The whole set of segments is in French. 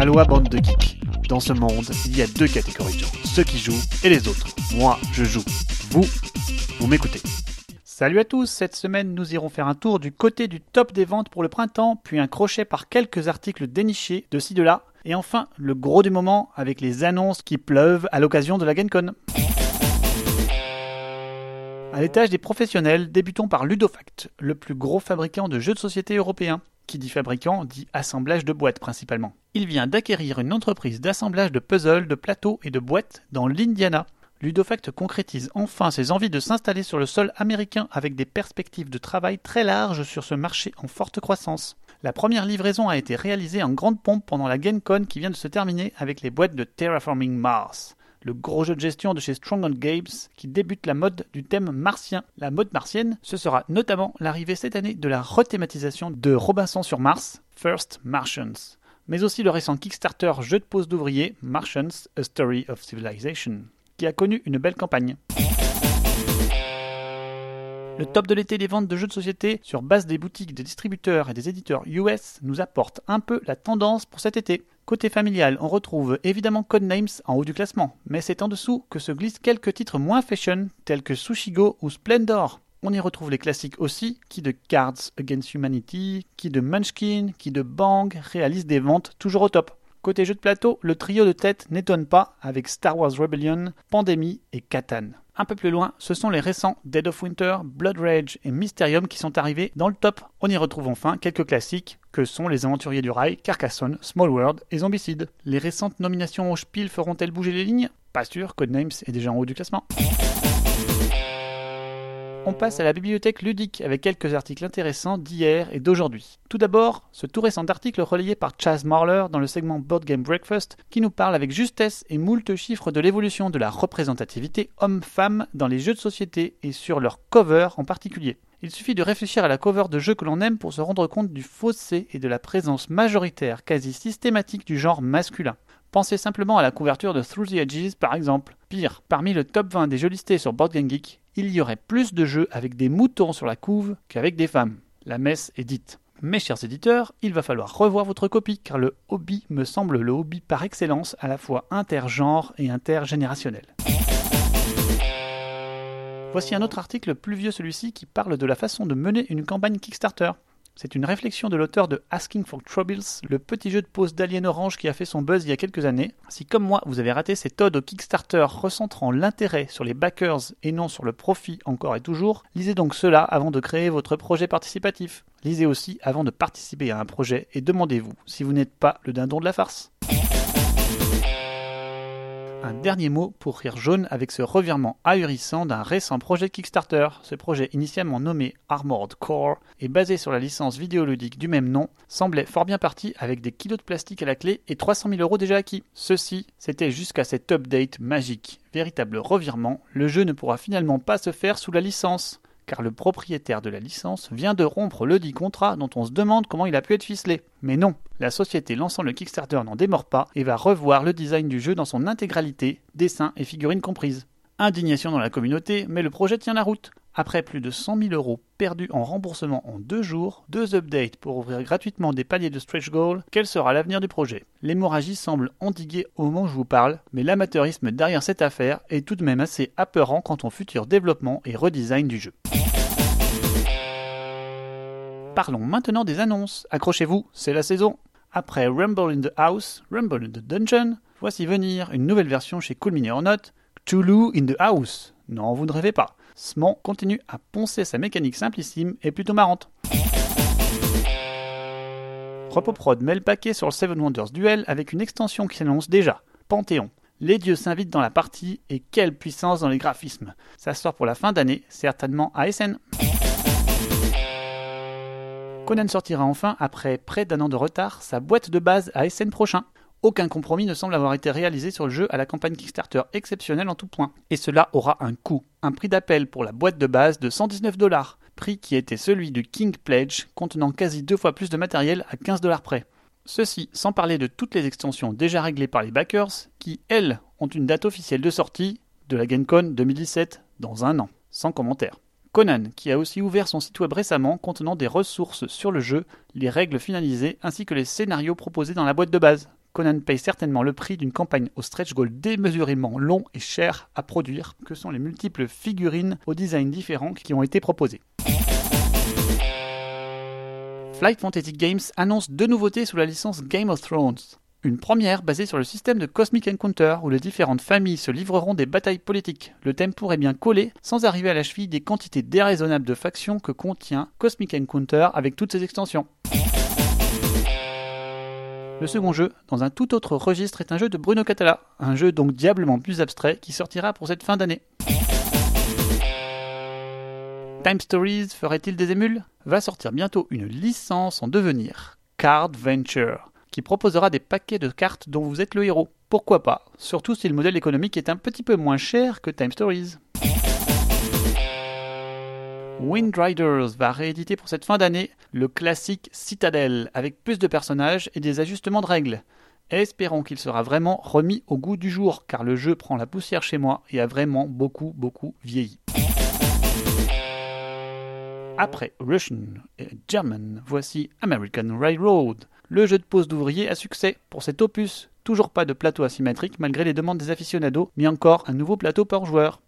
Aloha bande de geeks. Dans ce monde, il y a deux catégories de gens, ceux qui jouent et les autres. Moi, je joue. Vous, vous m'écoutez. Salut à tous, cette semaine nous irons faire un tour du côté du top des ventes pour le printemps, puis un crochet par quelques articles dénichés de ci de là, et enfin le gros du moment avec les annonces qui pleuvent à l'occasion de la GenCon. À l'étage des professionnels, débutons par Ludofact, le plus gros fabricant de jeux de société européen. Qui dit fabricant dit assemblage de boîtes principalement. Il vient d'acquérir une entreprise d'assemblage de puzzles, de plateaux et de boîtes dans l'Indiana. Ludofact concrétise enfin ses envies de s'installer sur le sol américain avec des perspectives de travail très larges sur ce marché en forte croissance. La première livraison a été réalisée en grande pompe pendant la GameCon qui vient de se terminer avec les boîtes de Terraforming Mars le gros jeu de gestion de chez Strong Games qui débute la mode du thème martien. La mode martienne, ce sera notamment l'arrivée cette année de la rethématisation de Robinson sur Mars, First Martians, mais aussi le récent Kickstarter jeu de pose d'ouvriers, Martians, A Story of Civilization, qui a connu une belle campagne. Le top de l'été des ventes de jeux de société sur base des boutiques des distributeurs et des éditeurs US nous apporte un peu la tendance pour cet été. Côté familial, on retrouve évidemment Codenames en haut du classement, mais c'est en dessous que se glissent quelques titres moins fashion tels que Sushigo ou Splendor. On y retrouve les classiques aussi, qui de Cards Against Humanity, qui de Munchkin, qui de Bang réalisent des ventes toujours au top. Côté jeu de plateau, le trio de tête n'étonne pas avec Star Wars Rebellion, Pandemic et Catan. Un peu plus loin, ce sont les récents Dead of Winter, Blood Rage et Mysterium qui sont arrivés dans le top. On y retrouve enfin quelques classiques que sont Les Aventuriers du Rail, Carcassonne, Small World et Zombicide. Les récentes nominations au Spiel feront-elles bouger les lignes? Pas sûr, Codenames est déjà en haut du classement. On passe à la bibliothèque ludique avec quelques articles intéressants d'hier et d'aujourd'hui. Tout d'abord, ce tout récent article relayé par Chaz Marler dans le segment Board Game Breakfast qui nous parle avec justesse et moult chiffres de l'évolution de la représentativité homme-femme dans les jeux de société et sur leur cover en particulier. Il suffit de réfléchir à la cover de jeux que l'on aime pour se rendre compte du fossé et de la présence majoritaire quasi systématique du genre masculin. Pensez simplement à la couverture de Through the Edges par exemple. Pire, parmi le top 20 des jeux listés sur Board Game Geek, il y aurait plus de jeux avec des moutons sur la couve qu'avec des femmes. La messe est dite. Mes chers éditeurs, il va falloir revoir votre copie car le hobby me semble le hobby par excellence à la fois intergenre et intergénérationnel. Voici un autre article plus vieux celui-ci qui parle de la façon de mener une campagne Kickstarter. C'est une réflexion de l'auteur de Asking for Troubles, le petit jeu de pose d'Alien Orange qui a fait son buzz il y a quelques années. Si comme moi vous avez raté cette ode au Kickstarter recentrant l'intérêt sur les backers et non sur le profit encore et toujours, lisez donc cela avant de créer votre projet participatif. Lisez aussi avant de participer à un projet et demandez-vous si vous n'êtes pas le dindon de la farce. Un dernier mot pour rire jaune avec ce revirement ahurissant d'un récent projet Kickstarter. Ce projet initialement nommé Armored Core et basé sur la licence vidéoludique du même nom semblait fort bien parti avec des kilos de plastique à la clé et 300 000 euros déjà acquis. Ceci, c'était jusqu'à cet update magique. Véritable revirement, le jeu ne pourra finalement pas se faire sous la licence car le propriétaire de la licence vient de rompre le dit contrat dont on se demande comment il a pu être ficelé. Mais non, la société lançant le Kickstarter n'en démord pas et va revoir le design du jeu dans son intégralité, dessins et figurines comprises. Indignation dans la communauté, mais le projet tient la route. Après plus de 100 000 euros perdus en remboursement en deux jours, deux updates pour ouvrir gratuitement des paliers de stretch goal, quel sera l'avenir du projet? L'hémorragie semble endiguée au moment où je vous parle, mais l'amateurisme derrière cette affaire est tout de même assez apeurant quant au futur développement et redesign du jeu. Parlons maintenant des annonces. Accrochez-vous, c'est la saison. Après Rumble in the House, Rumble in the Dungeon, voici venir une nouvelle version chez Cool Mini or Not, Cthulhu in the House. Non, vous ne rêvez pas. Smon continue à poncer sa mécanique simplissime et plutôt marrante. Repoprod met le paquet sur le Seven Wonders Duel avec une extension qui s'annonce déjà, Panthéon. Les dieux s'invitent dans la partie et quelle puissance dans les graphismes. Ça sort pour la fin d'année, certainement à SN. Conan sortira enfin, après près d'un an de retard, sa boîte de base à SN prochain. Aucun compromis ne semble avoir été réalisé sur le jeu à la campagne Kickstarter exceptionnelle en tout point. Et cela aura un coût. Un prix d'appel pour la boîte de base de 119 dollars, prix qui était celui du King Pledge, contenant quasi deux fois plus de matériel à 15 dollars près. Ceci sans parler de toutes les extensions déjà réglées par les backers, qui, elles, ont une date officielle de sortie de la GameCon 2017 dans un an. Sans commentaire. Conan, qui a aussi ouvert son site web récemment contenant des ressources sur le jeu, les règles finalisées ainsi que les scénarios proposés dans la boîte de base. Conan paye certainement le prix d'une campagne au stretch goal démesurément long et cher à produire, que sont les multiples figurines aux designs différents qui ont été proposées. Flight Fantasy Games annonce deux nouveautés sous la licence Game of Thrones. Une première basée sur le système de Cosmic Encounter où les différentes familles se livreront des batailles politiques. Le thème pourrait bien coller sans arriver à la cheville des quantités déraisonnables de factions que contient Cosmic Encounter avec toutes ses extensions. Le second jeu, dans un tout autre registre, est un jeu de Bruno Catala, un jeu donc diablement plus abstrait qui sortira pour cette fin d'année. Time Stories ferait-il des émules? Va sortir bientôt une licence en devenir, Card Venture qui proposera des paquets de cartes dont vous êtes le héros. Pourquoi pas? Surtout si le modèle économique est un petit peu moins cher que Time Stories. Windriders va rééditer pour cette fin d'année le classique Citadel avec plus de personnages et des ajustements de règles. Espérons qu'il sera vraiment remis au goût du jour car le jeu prend la poussière chez moi et a vraiment beaucoup beaucoup vieilli. Après Russian et German, voici American Railroad, le jeu de pose d'ouvrier à succès pour cet opus. Toujours pas de plateau asymétrique malgré les demandes des aficionados, mais encore un nouveau plateau par joueur.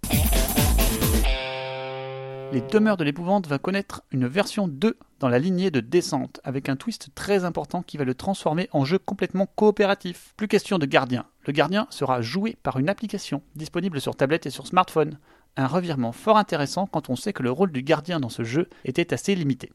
Les Demeures de l'épouvante va connaître une version 2 dans la lignée de descente, avec un twist très important qui va le transformer en jeu complètement coopératif. Plus question de gardien. Le gardien sera joué par une application disponible sur tablette et sur smartphone. Un revirement fort intéressant quand on sait que le rôle du gardien dans ce jeu était assez limité.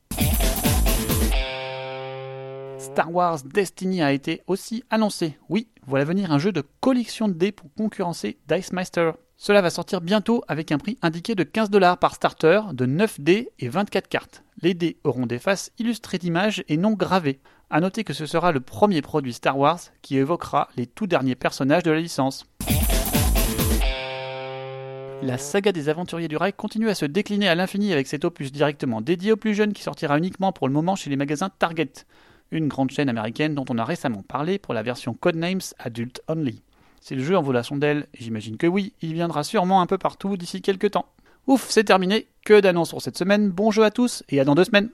Star Wars Destiny a été aussi annoncé. Oui, voilà venir un jeu de collection de dés pour concurrencer Dice Meister. Cela va sortir bientôt avec un prix indiqué de 15 dollars par starter, de 9 dés et 24 cartes. Les dés auront des faces illustrées d'images et non gravées. A noter que ce sera le premier produit Star Wars qui évoquera les tout derniers personnages de la licence. La saga des aventuriers du rail continue à se décliner à l'infini avec cet opus directement dédié aux plus jeunes qui sortira uniquement pour le moment chez les magasins Target une grande chaîne américaine dont on a récemment parlé pour la version Codenames Adult Only. Si le jeu en vaut la j'imagine que oui, il viendra sûrement un peu partout d'ici quelques temps. Ouf, c'est terminé, que d'annonces pour cette semaine, bon jeu à tous et à dans deux semaines